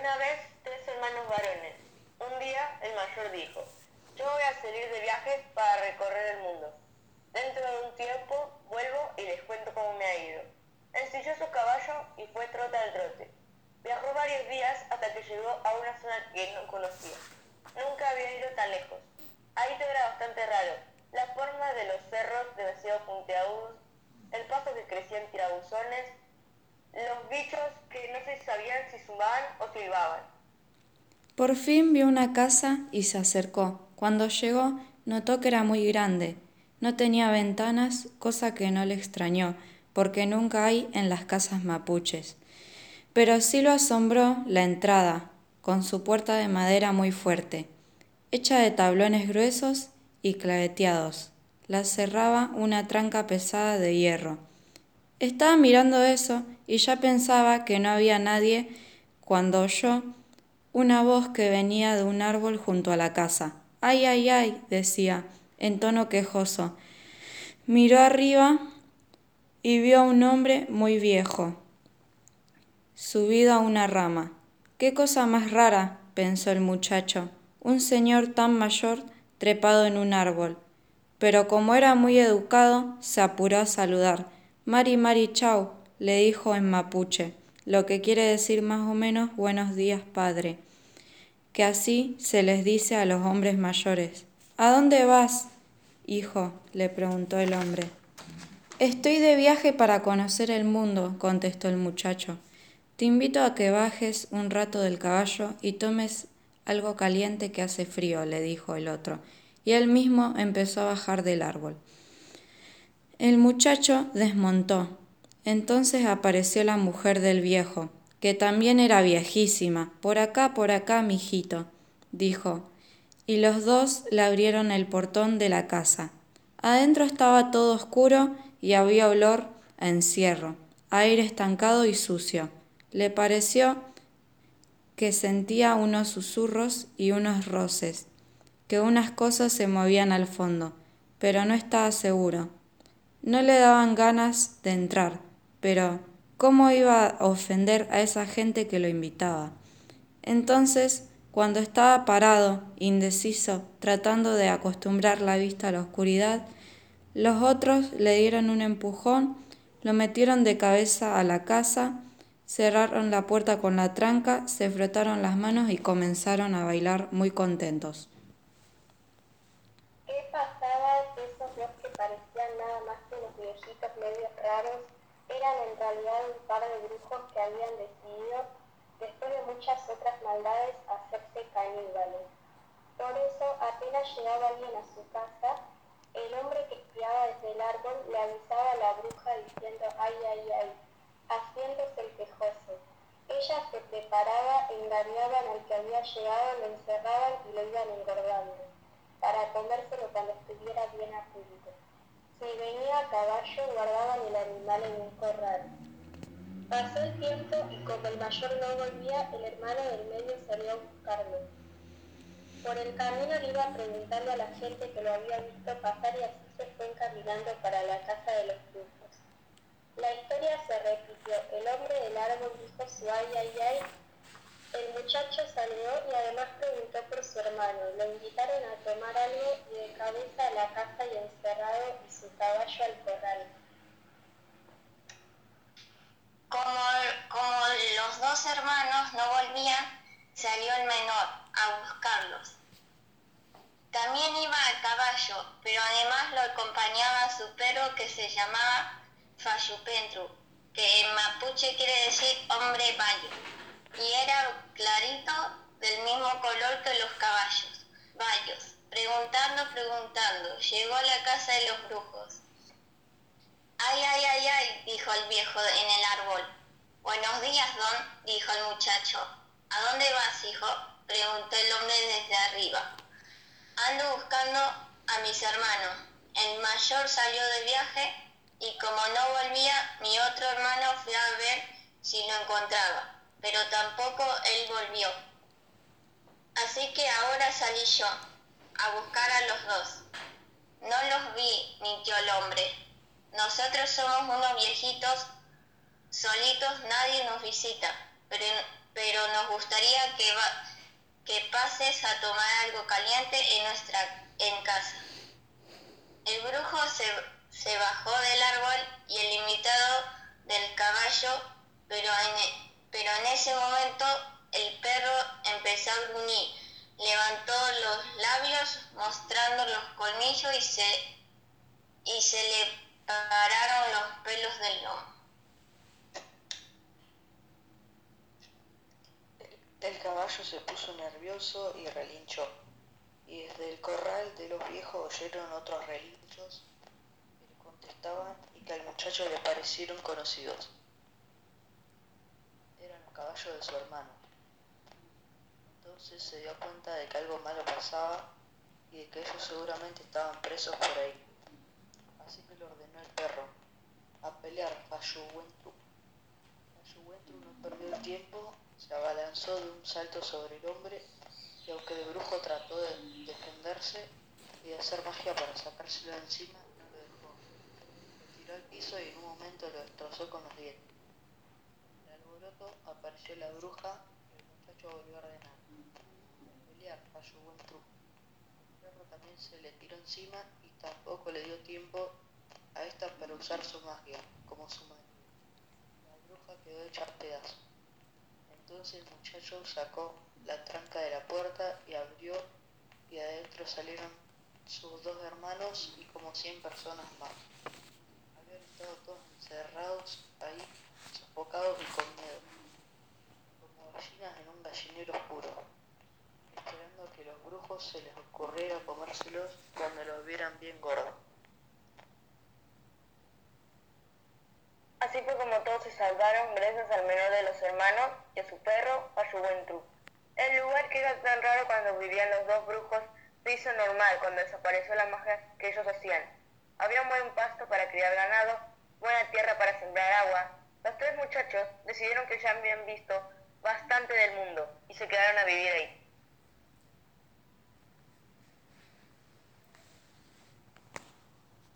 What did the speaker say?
una vez tres hermanos varones. Un día el mayor dijo, yo voy a salir de viaje para recorrer el mundo. Dentro de un tiempo vuelvo y les cuento cómo me ha ido. Ensilló su caballo y fue trota al trote. Viajó varios días hasta que llegó a una zona que no conocía. Nunca había ido tan lejos. Ahí todo era bastante raro. La forma de los cerros demasiado puntiagudos, el paso que crecían tirabuzones, los bichos que no se sabían si sumaban Por fin vio una casa y se acercó. Cuando llegó, notó que era muy grande. No tenía ventanas, cosa que no le extrañó, porque nunca hay en las casas mapuches. Pero sí lo asombró la entrada, con su puerta de madera muy fuerte, hecha de tablones gruesos y claveteados. La cerraba una tranca pesada de hierro. Estaba mirando eso y ya pensaba que no había nadie cuando oyó una voz que venía de un árbol junto a la casa. Ay, ay, ay, decía, en tono quejoso. Miró arriba y vio a un hombre muy viejo, subido a una rama. Qué cosa más rara, pensó el muchacho, un señor tan mayor trepado en un árbol. Pero como era muy educado, se apuró a saludar. Mari, Mari, chau, le dijo en mapuche, lo que quiere decir más o menos buenos días, padre, que así se les dice a los hombres mayores. ¿A dónde vas? Hijo, le preguntó el hombre. Estoy de viaje para conocer el mundo, contestó el muchacho. Te invito a que bajes un rato del caballo y tomes algo caliente que hace frío, le dijo el otro, y él mismo empezó a bajar del árbol. El muchacho desmontó. Entonces apareció la mujer del viejo, que también era viejísima. Por acá, por acá, mijito, dijo, y los dos le abrieron el portón de la casa. Adentro estaba todo oscuro y había olor a encierro, aire estancado y sucio. Le pareció que sentía unos susurros y unos roces, que unas cosas se movían al fondo, pero no estaba seguro. No le daban ganas de entrar, pero ¿cómo iba a ofender a esa gente que lo invitaba? Entonces, cuando estaba parado, indeciso, tratando de acostumbrar la vista a la oscuridad, los otros le dieron un empujón, lo metieron de cabeza a la casa, cerraron la puerta con la tranca, se frotaron las manos y comenzaron a bailar muy contentos. ¿Qué pasaba? Esos dos que parecían nada más que unos medios raros en realidad un par de brujos que habían decidido, después de muchas otras maldades, hacerse caníbales. Por eso, apenas llegaba alguien a su casa, el hombre que espiaba desde el árbol le avisaba a la bruja diciendo ay, ay, ay haciéndose el quejoso. Ella se preparaba, engañaban al que había llegado, lo encerraban y lo iban engordando, para comérselo cuando estuviera bien a punto. Si venía a caballo, guardaban el animal en un corral. Pasó el tiempo y como el mayor no volvía, el hermano del medio salió a buscarlo. Por el camino le iba preguntando a la gente que lo había visto pasar y así se fue encaminando para la casa de los brujos. La historia se repitió. El hombre del árbol dijo su ay, ay, ay. El muchacho salió y además preguntó por su hermano. Lo invitaron a tomar algo y de cabeza a la casa y encerrado y su caballo al corral. Como, como los dos hermanos no volvían, salió el menor a buscarlos. También iba a caballo, pero además lo acompañaba su perro que se llamaba Fayupentru, que en mapuche quiere decir hombre bayo, y era clarito del mismo color que los caballos, bayos. Preguntando, preguntando, llegó a la casa de los brujos. Ay, ay, ay, ay, dijo el viejo en el árbol. Buenos días, don, dijo el muchacho. ¿A dónde vas, hijo? preguntó el hombre desde arriba. Ando buscando a mis hermanos. El mayor salió de viaje y como no volvía, mi otro hermano fue a ver si lo encontraba, pero tampoco él volvió. Así que ahora salí yo a buscar a los dos. No los vi, mintió el hombre. Nosotros somos unos viejitos solitos, nadie nos visita, pero, pero nos gustaría que, que pases a tomar algo caliente en nuestra en casa. El brujo se, se bajó del árbol y el invitado del caballo, pero en, pero en ese momento el perro empezó a gruñir, levantó los labios mostrando los colmillos y se, y se le pararon los pelos del lomo. El caballo se puso nervioso y relinchó, y desde el corral de los viejos oyeron otros relinchos que le contestaban y que al muchacho le parecieron conocidos. Caballos de su hermano. Entonces se dio cuenta de que algo malo pasaba y de que ellos seguramente estaban presos por ahí así que le ordenó el perro, a pelear Fayuwentru. Fayuwentru no perdió el tiempo, se abalanzó de un salto sobre el hombre y aunque el brujo trató de defenderse y de hacer magia para sacárselo de encima, no lo dejó. Lo tiró al piso y en un momento lo destrozó con los dientes. Apareció la bruja y el muchacho volvió a ordenar. A pelear Fayuwentru. El perro también se le tiró encima Tampoco le dio tiempo a esta para usar su magia, como su marido. La bruja quedó hecha a pedazos. Entonces el muchacho sacó la tranca de la puerta y abrió y adentro salieron sus dos hermanos y como cien personas más. Habían estado todos encerrados ahí, sofocados y con miedo, como gallinas en oscuro esperando que los brujos se les ocurriera comérselos cuando los vieran bien gordos. Así fue como todos se salvaron gracias al menor de los hermanos y a su perro, a su buen truco. El lugar que era tan raro cuando vivían los dos brujos se hizo normal cuando desapareció la magia que ellos hacían. Había un buen pasto para criar ganado, buena tierra para sembrar agua. Los tres muchachos decidieron que ya habían visto bastante del mundo se quedaron a vivir ahí.